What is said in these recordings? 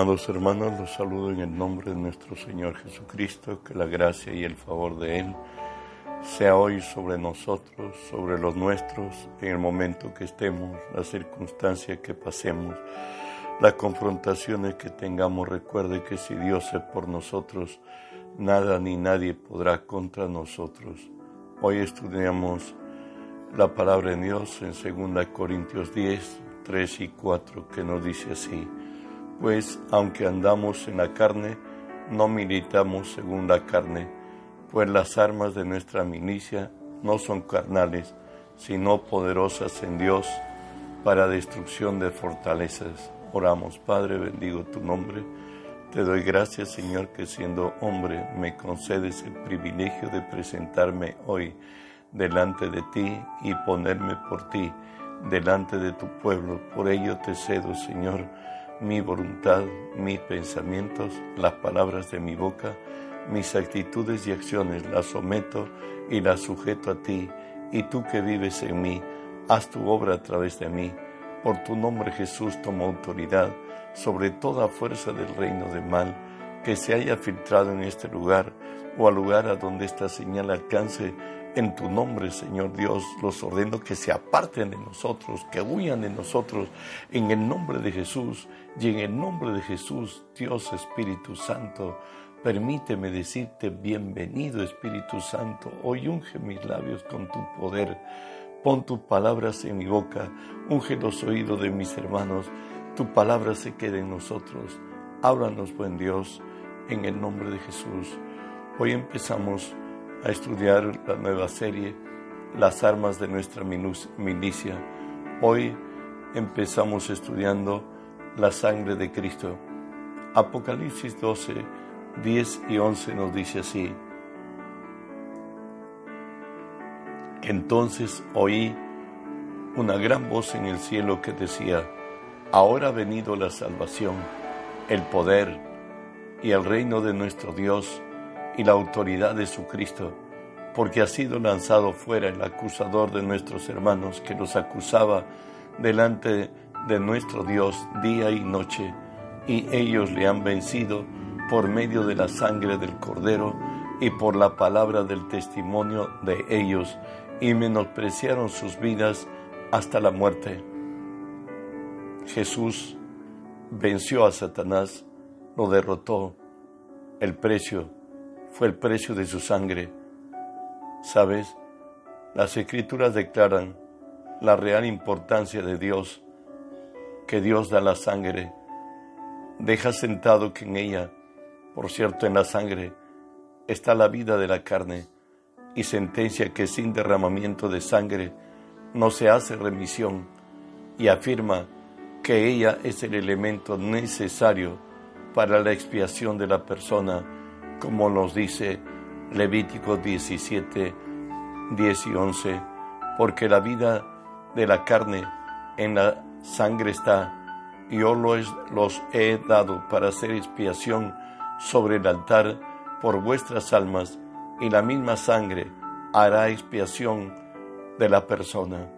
Amados hermanos, los saludo en el nombre de nuestro Señor Jesucristo, que la gracia y el favor de Él sea hoy sobre nosotros, sobre los nuestros, en el momento que estemos, la circunstancia que pasemos, las confrontaciones que tengamos. Recuerde que si Dios es por nosotros, nada ni nadie podrá contra nosotros. Hoy estudiamos la palabra de Dios en 2 Corintios 10, 3 y 4, que nos dice así pues aunque andamos en la carne, no militamos según la carne, pues las armas de nuestra milicia no son carnales, sino poderosas en Dios para destrucción de fortalezas. Oramos, Padre, bendigo tu nombre. Te doy gracias, Señor, que siendo hombre me concedes el privilegio de presentarme hoy delante de ti y ponerme por ti delante de tu pueblo. Por ello te cedo, Señor, mi voluntad, mis pensamientos, las palabras de mi boca, mis actitudes y acciones las someto y las sujeto a ti, y tú que vives en mí, haz tu obra a través de mí. Por tu nombre Jesús toma autoridad sobre toda fuerza del reino de mal que se haya filtrado en este lugar o al lugar a donde esta señal alcance en tu nombre, Señor Dios, los ordeno que se aparten de nosotros, que huyan de nosotros, en el nombre de Jesús. Y en el nombre de Jesús, Dios Espíritu Santo, permíteme decirte bienvenido Espíritu Santo. Hoy unge mis labios con tu poder. Pon tus palabras en mi boca, unge los oídos de mis hermanos. Tu palabra se quede en nosotros. Háblanos, buen Dios, en el nombre de Jesús. Hoy empezamos a estudiar la nueva serie, Las armas de nuestra milicia. Hoy empezamos estudiando la sangre de Cristo. Apocalipsis 12, 10 y 11 nos dice así. Entonces oí una gran voz en el cielo que decía, ahora ha venido la salvación, el poder y el reino de nuestro Dios y la autoridad de su Cristo, porque ha sido lanzado fuera el acusador de nuestros hermanos que los acusaba delante de nuestro Dios día y noche, y ellos le han vencido por medio de la sangre del Cordero y por la palabra del testimonio de ellos, y menospreciaron sus vidas hasta la muerte. Jesús venció a Satanás, lo derrotó, el precio fue el precio de su sangre. ¿Sabes? Las escrituras declaran la real importancia de Dios, que Dios da la sangre. Deja sentado que en ella, por cierto en la sangre, está la vida de la carne, y sentencia que sin derramamiento de sangre no se hace remisión, y afirma que ella es el elemento necesario para la expiación de la persona como nos dice Levítico 17, 10 y 11, porque la vida de la carne en la sangre está, yo los he dado para hacer expiación sobre el altar por vuestras almas, y la misma sangre hará expiación de la persona.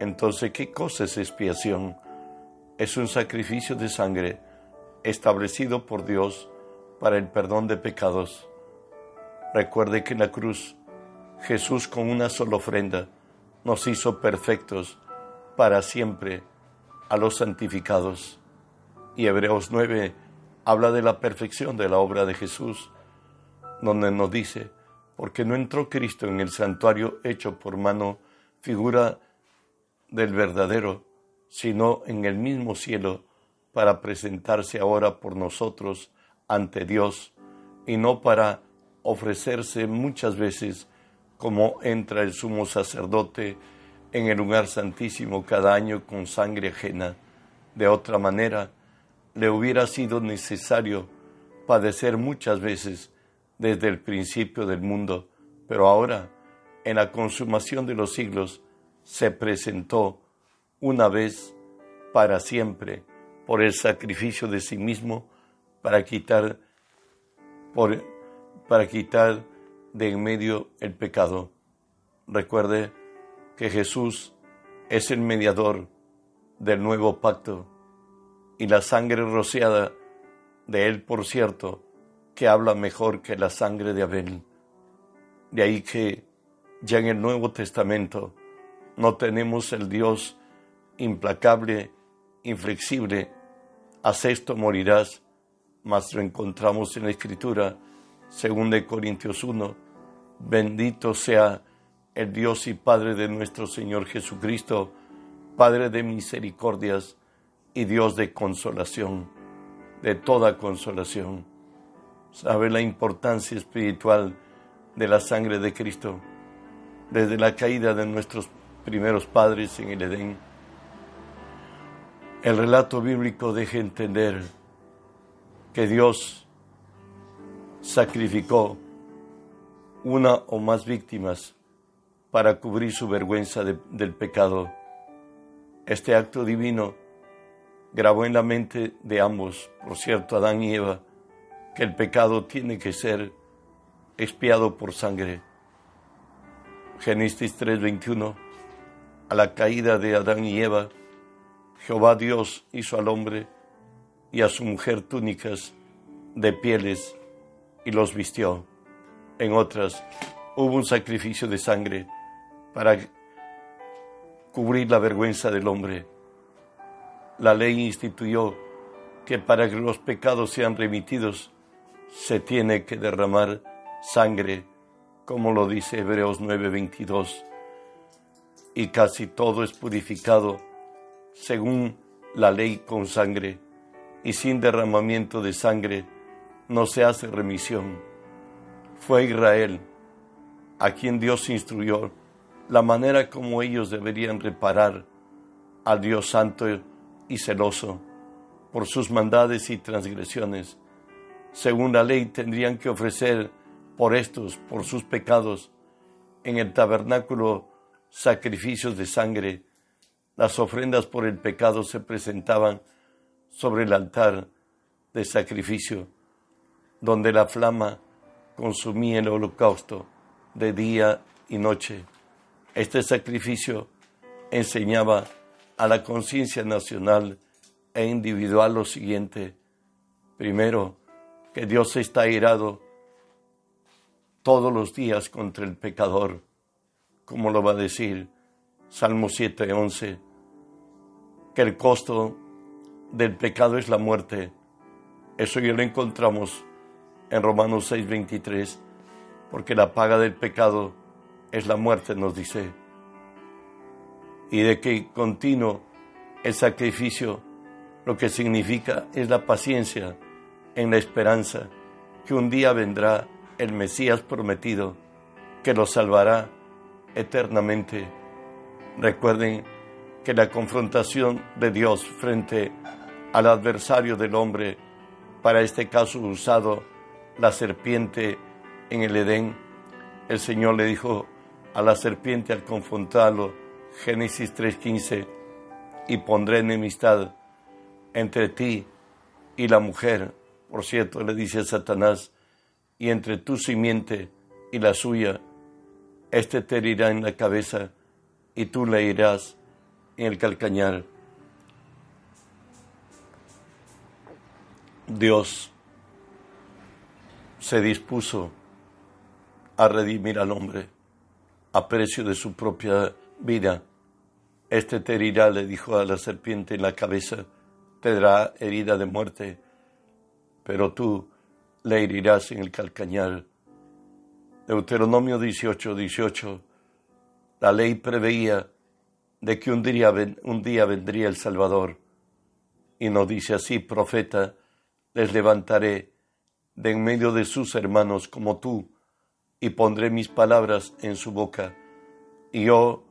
Entonces, ¿qué cosa es expiación? Es un sacrificio de sangre establecido por Dios para el perdón de pecados. Recuerde que en la cruz Jesús con una sola ofrenda nos hizo perfectos para siempre a los santificados. Y Hebreos 9 habla de la perfección de la obra de Jesús, donde nos dice, porque no entró Cristo en el santuario hecho por mano, figura del verdadero, sino en el mismo cielo, para presentarse ahora por nosotros ante Dios y no para ofrecerse muchas veces como entra el sumo sacerdote en el lugar santísimo cada año con sangre ajena. De otra manera, le hubiera sido necesario padecer muchas veces desde el principio del mundo, pero ahora, en la consumación de los siglos, se presentó una vez para siempre por el sacrificio de sí mismo para quitar, por, para quitar de en medio el pecado. Recuerde que Jesús es el mediador del nuevo pacto y la sangre rociada de él, por cierto, que habla mejor que la sangre de Abel. De ahí que ya en el Nuevo Testamento no tenemos el Dios implacable, inflexible, haz esto morirás, mas lo encontramos en la Escritura, según de Corintios 1, bendito sea el Dios y Padre de nuestro Señor Jesucristo, Padre de misericordias y Dios de consolación, de toda consolación. ¿Sabe la importancia espiritual de la sangre de Cristo? Desde la caída de nuestros primeros padres en el Edén, el relato bíblico deja entender que Dios sacrificó una o más víctimas para cubrir su vergüenza del pecado. Este acto divino grabó en la mente de ambos, por cierto, Adán y Eva, que el pecado tiene que ser expiado por sangre. Génesis 3:21, a la caída de Adán y Eva, Jehová Dios hizo al hombre y a su mujer túnicas de pieles y los vistió. En otras, hubo un sacrificio de sangre para cubrir la vergüenza del hombre. La ley instituyó que para que los pecados sean remitidos se tiene que derramar sangre, como lo dice Hebreos 9:22. Y casi todo es purificado según la ley con sangre, y sin derramamiento de sangre no se hace remisión. Fue Israel a quien Dios instruyó la manera como ellos deberían reparar al Dios santo y celoso por sus maldades y transgresiones. Según la ley tendrían que ofrecer por estos, por sus pecados, en el tabernáculo sacrificios de sangre. Las ofrendas por el pecado se presentaban sobre el altar de sacrificio, donde la flama consumía el holocausto de día y noche. Este sacrificio enseñaba a la conciencia nacional e individual lo siguiente. Primero, que Dios está airado todos los días contra el pecador, como lo va a decir Salmo 7:11, que el costo del pecado es la muerte. Eso ya lo encontramos en Romanos 6:23, porque la paga del pecado es la muerte, nos dice, y de que continuo el sacrificio lo que significa es la paciencia en la esperanza que un día vendrá el Mesías prometido que los salvará eternamente. Recuerden que la confrontación de Dios frente al adversario del hombre, para este caso usado la serpiente en el Edén, el Señor le dijo, a la serpiente al confrontarlo, Génesis 3:15, y pondré enemistad entre ti y la mujer, por cierto, le dice Satanás, y entre tu simiente y la suya, este te herirá en la cabeza y tú le irás en el calcañar. Dios se dispuso a redimir al hombre a precio de su propia vida. Este te herirá, le dijo a la serpiente en la cabeza, te dará herida de muerte, pero tú le herirás en el calcañar. Deuteronomio 18, 18. La ley preveía de que un día, un día vendría el Salvador. Y nos dice así, profeta, les levantaré de en medio de sus hermanos como tú, y pondré mis palabras en su boca, y yo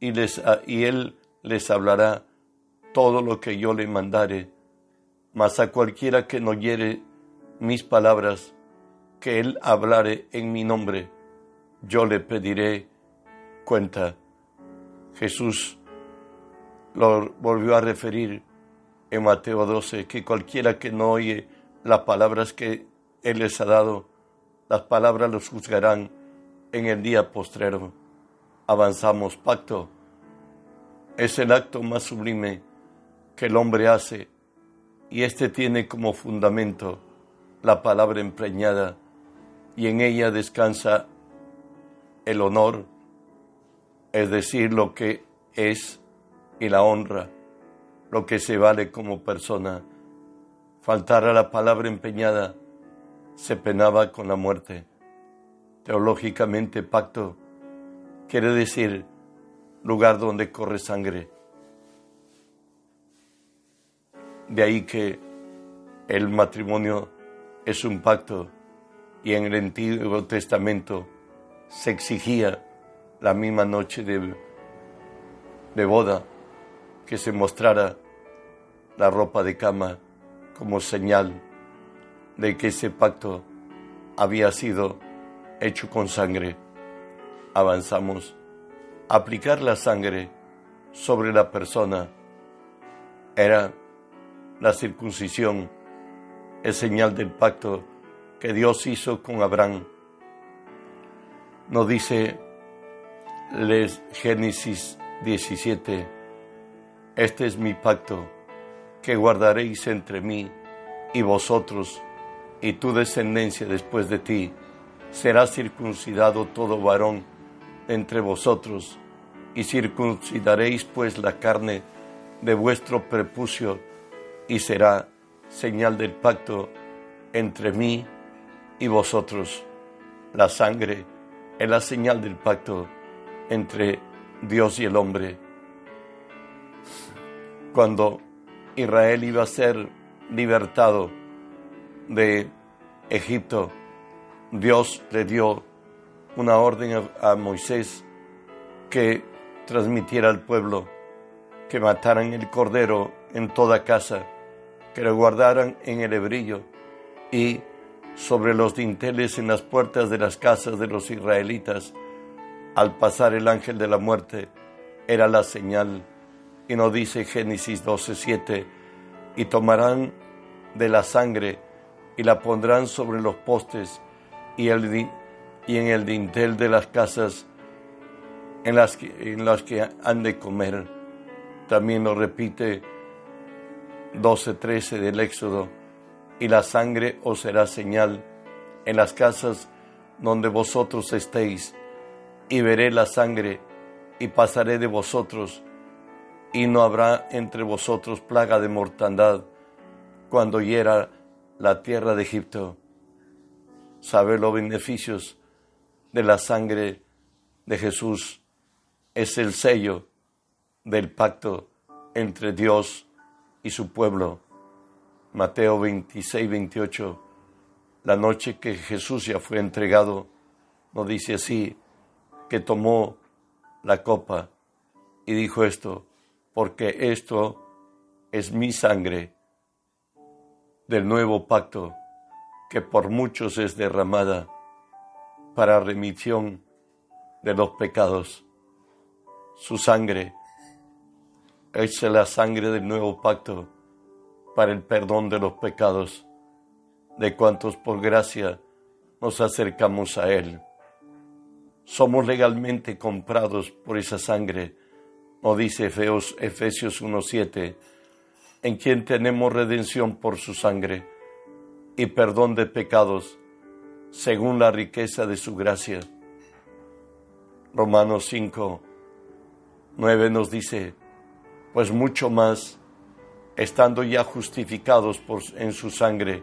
y, les, él les hablará todo lo que yo le mandare, mas a cualquiera que no oyere mis palabras, que él hablare en mi nombre, yo le pediré cuenta. Jesús lo volvió a referir en Mateo 12, que cualquiera que no oye las palabras que Él les ha dado, las palabras los juzgarán en el día postrero. Avanzamos, pacto. Es el acto más sublime que el hombre hace y este tiene como fundamento la palabra empreñada y en ella descansa el honor, es decir, lo que es y la honra, lo que se vale como persona. Faltar a la palabra empeñada se penaba con la muerte. Teológicamente, pacto quiere decir lugar donde corre sangre. De ahí que el matrimonio es un pacto y en el Antiguo Testamento se exigía la misma noche de, de boda que se mostrara la ropa de cama como señal de que ese pacto había sido hecho con sangre. Avanzamos. Aplicar la sangre sobre la persona era la circuncisión, es señal del pacto que Dios hizo con Abraham. Nos dice Génesis 17, este es mi pacto que guardaréis entre mí y vosotros y tu descendencia después de ti. Será circuncidado todo varón entre vosotros y circuncidaréis pues la carne de vuestro prepucio y será señal del pacto entre mí y vosotros. La sangre es la señal del pacto entre Dios y el hombre. Cuando Israel iba a ser libertado de Egipto, Dios le dio una orden a, Moisés que transmitiera al pueblo que mataran el cordero en toda casa, que lo guardaran en el hebrillo y sobre los dinteles en las puertas de las casas de los israelitas, al pasar el ángel de la muerte, era la señal. Y nos dice Génesis 12:7, y tomarán de la sangre y la pondrán sobre los postes y, el, y en el dintel de las casas en las, que, en las que han de comer. También lo repite 12:13 del Éxodo y la sangre os será señal en las casas donde vosotros estéis, y veré la sangre, y pasaré de vosotros, y no habrá entre vosotros plaga de mortandad cuando hiera la tierra de Egipto. Sabe los beneficios de la sangre de Jesús. Es el sello del pacto entre Dios y su pueblo. Mateo 26, 28, la noche que Jesús ya fue entregado, nos dice así, que tomó la copa y dijo esto, porque esto es mi sangre del nuevo pacto que por muchos es derramada para remisión de los pecados. Su sangre es la sangre del nuevo pacto para el perdón de los pecados de cuantos por gracia nos acercamos a Él. Somos legalmente comprados por esa sangre, nos dice Efesios 1.7, en quien tenemos redención por su sangre y perdón de pecados, según la riqueza de su gracia. Romanos 5, 9 nos dice, pues mucho más estando ya justificados por, en su sangre,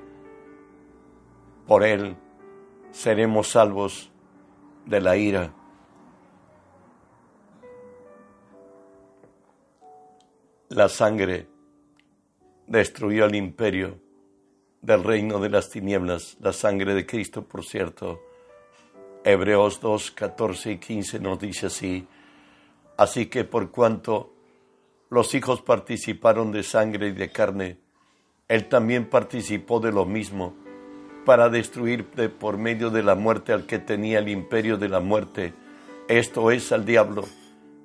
por él seremos salvos de la ira. La sangre destruyó el imperio del reino de las tinieblas, la sangre de Cristo, por cierto. Hebreos 2, 14 y 15 nos dice así, así que por cuanto los hijos participaron de sangre y de carne, él también participó de lo mismo, para destruir de por medio de la muerte al que tenía el imperio de la muerte, esto es al diablo,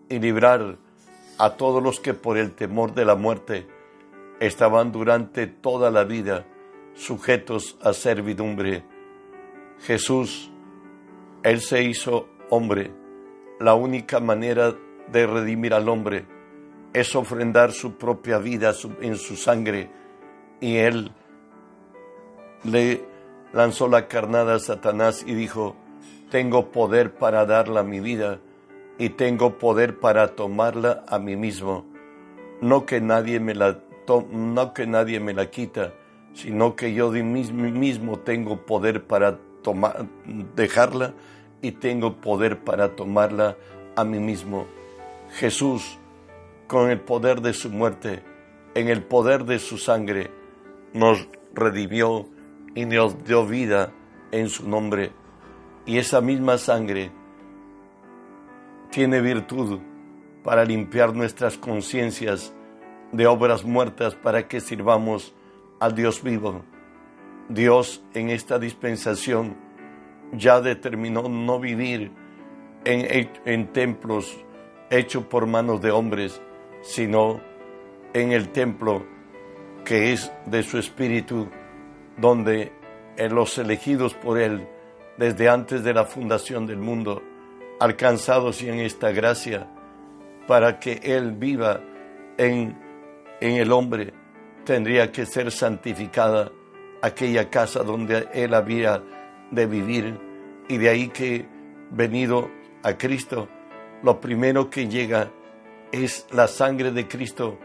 y librar a todos los que por el temor de la muerte estaban durante toda la vida sujetos a servidumbre. Jesús, Él se hizo hombre, la única manera de redimir al hombre es ofrendar su propia vida en su sangre y él le lanzó la carnada a Satanás y dijo, tengo poder para darla mi vida y tengo poder para tomarla a mí mismo. No que nadie me la, no que nadie me la quita, sino que yo de mí mismo tengo poder para dejarla y tengo poder para tomarla a mí mismo. Jesús, con el poder de su muerte, en el poder de su sangre, nos redimió y nos dio vida en su nombre. Y esa misma sangre tiene virtud para limpiar nuestras conciencias de obras muertas para que sirvamos al Dios vivo. Dios en esta dispensación ya determinó no vivir en, en templos hechos por manos de hombres, sino en el templo que es de su espíritu, donde en los elegidos por Él desde antes de la fundación del mundo, alcanzados en esta gracia, para que Él viva en, en el hombre, tendría que ser santificada aquella casa donde Él había de vivir, y de ahí que venido a Cristo, lo primero que llega es la sangre de Cristo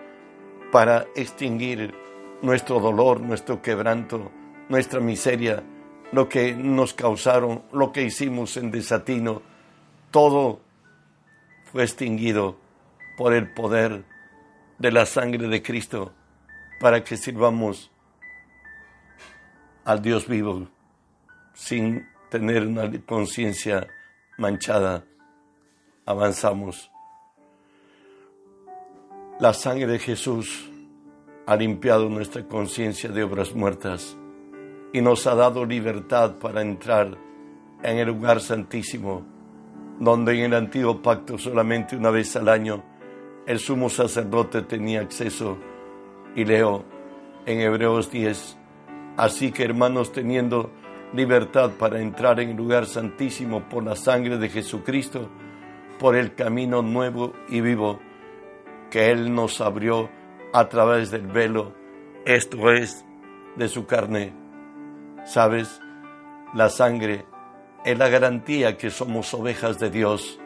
para extinguir nuestro dolor, nuestro quebranto, nuestra miseria, lo que nos causaron, lo que hicimos en desatino, todo fue extinguido por el poder de la sangre de Cristo para que sirvamos al Dios vivo sin tener una conciencia manchada. Avanzamos. La sangre de Jesús ha limpiado nuestra conciencia de obras muertas y nos ha dado libertad para entrar en el lugar santísimo, donde en el antiguo pacto solamente una vez al año el sumo sacerdote tenía acceso. Y leo en Hebreos 10, así que hermanos teniendo libertad para entrar en el lugar santísimo por la sangre de Jesucristo, por el camino nuevo y vivo que Él nos abrió a través del velo, esto es, de su carne. ¿Sabes? La sangre es la garantía que somos ovejas de Dios.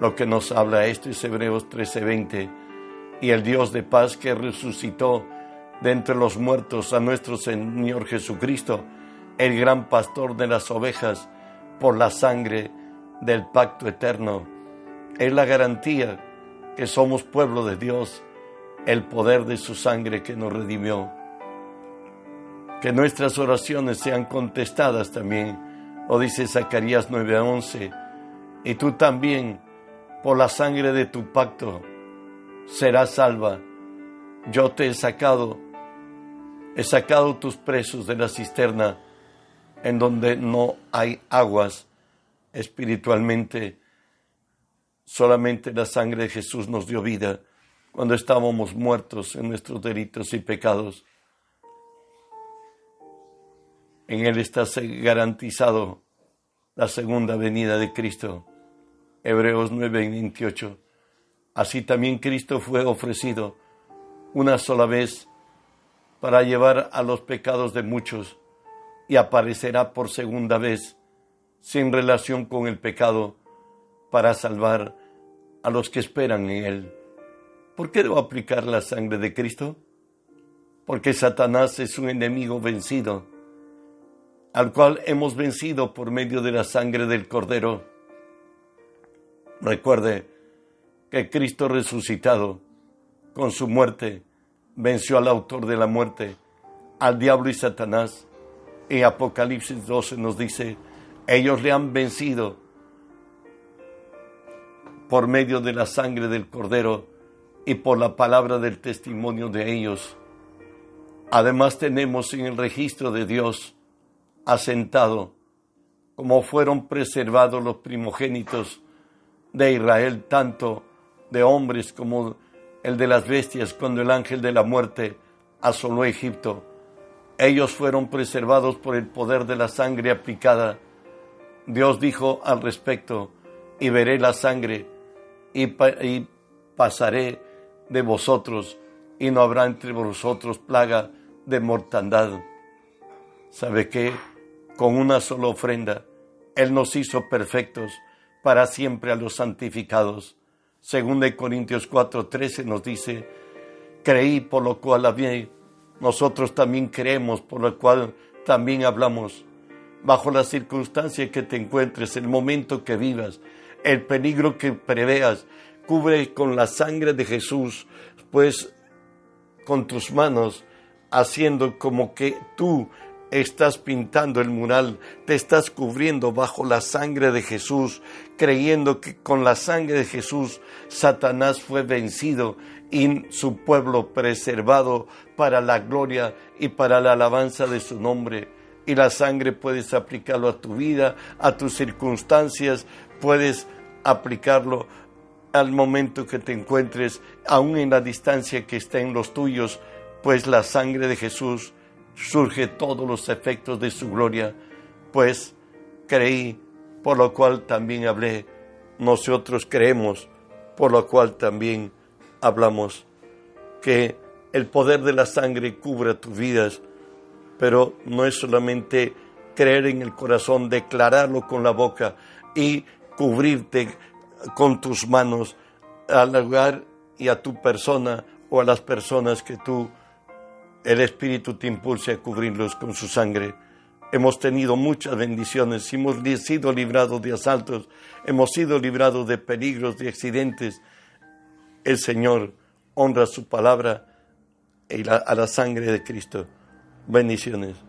Lo que nos habla esto es Hebreos 13:20. Y el Dios de paz que resucitó de entre los muertos a nuestro Señor Jesucristo, el gran pastor de las ovejas, por la sangre del pacto eterno, es la garantía que somos pueblo de Dios el poder de su sangre que nos redimió. Que nuestras oraciones sean contestadas también, lo dice Zacarías 9:11, y tú también, por la sangre de tu pacto, serás salva. Yo te he sacado, he sacado tus presos de la cisterna en donde no hay aguas espiritualmente. Solamente la sangre de Jesús nos dio vida cuando estábamos muertos en nuestros delitos y pecados. En Él está garantizado la segunda venida de Cristo. Hebreos 9, 28. Así también Cristo fue ofrecido una sola vez para llevar a los pecados de muchos y aparecerá por segunda vez sin relación con el pecado para salvar a los que esperan en Él. ¿Por qué debo aplicar la sangre de Cristo? Porque Satanás es un enemigo vencido, al cual hemos vencido por medio de la sangre del Cordero. Recuerde que Cristo resucitado, con su muerte, venció al autor de la muerte, al diablo y Satanás. En Apocalipsis 12 nos dice, ellos le han vencido por medio de la sangre del Cordero y por la palabra del testimonio de ellos. Además tenemos en el registro de Dios asentado como fueron preservados los primogénitos de Israel, tanto de hombres como el de las bestias, cuando el ángel de la muerte asoló Egipto. Ellos fueron preservados por el poder de la sangre aplicada. Dios dijo al respecto, y veré la sangre y, y pasaré de vosotros, y no habrá entre vosotros plaga de mortandad. ¿Sabe qué? Con una sola ofrenda, Él nos hizo perfectos para siempre a los santificados. Según de Corintios 4:13 nos dice, creí por lo cual hablé, nosotros también creemos por lo cual también hablamos. Bajo la circunstancia que te encuentres, el momento que vivas, el peligro que preveas, cubre con la sangre de Jesús, pues con tus manos, haciendo como que tú estás pintando el mural, te estás cubriendo bajo la sangre de Jesús, creyendo que con la sangre de Jesús Satanás fue vencido y su pueblo preservado para la gloria y para la alabanza de su nombre. Y la sangre puedes aplicarlo a tu vida, a tus circunstancias, puedes aplicarlo al momento que te encuentres, aún en la distancia que estén los tuyos, pues la sangre de Jesús surge todos los efectos de su gloria, pues creí, por lo cual también hablé, nosotros creemos, por lo cual también hablamos, que el poder de la sangre cubra tus vidas, pero no es solamente creer en el corazón, declararlo con la boca y cubrirte con tus manos al lugar y a tu persona o a las personas que tú, el Espíritu te impulse a cubrirlos con su sangre. Hemos tenido muchas bendiciones, hemos sido librados de asaltos, hemos sido librados de peligros, de accidentes. El Señor honra su palabra y a la sangre de Cristo. Bendiciones.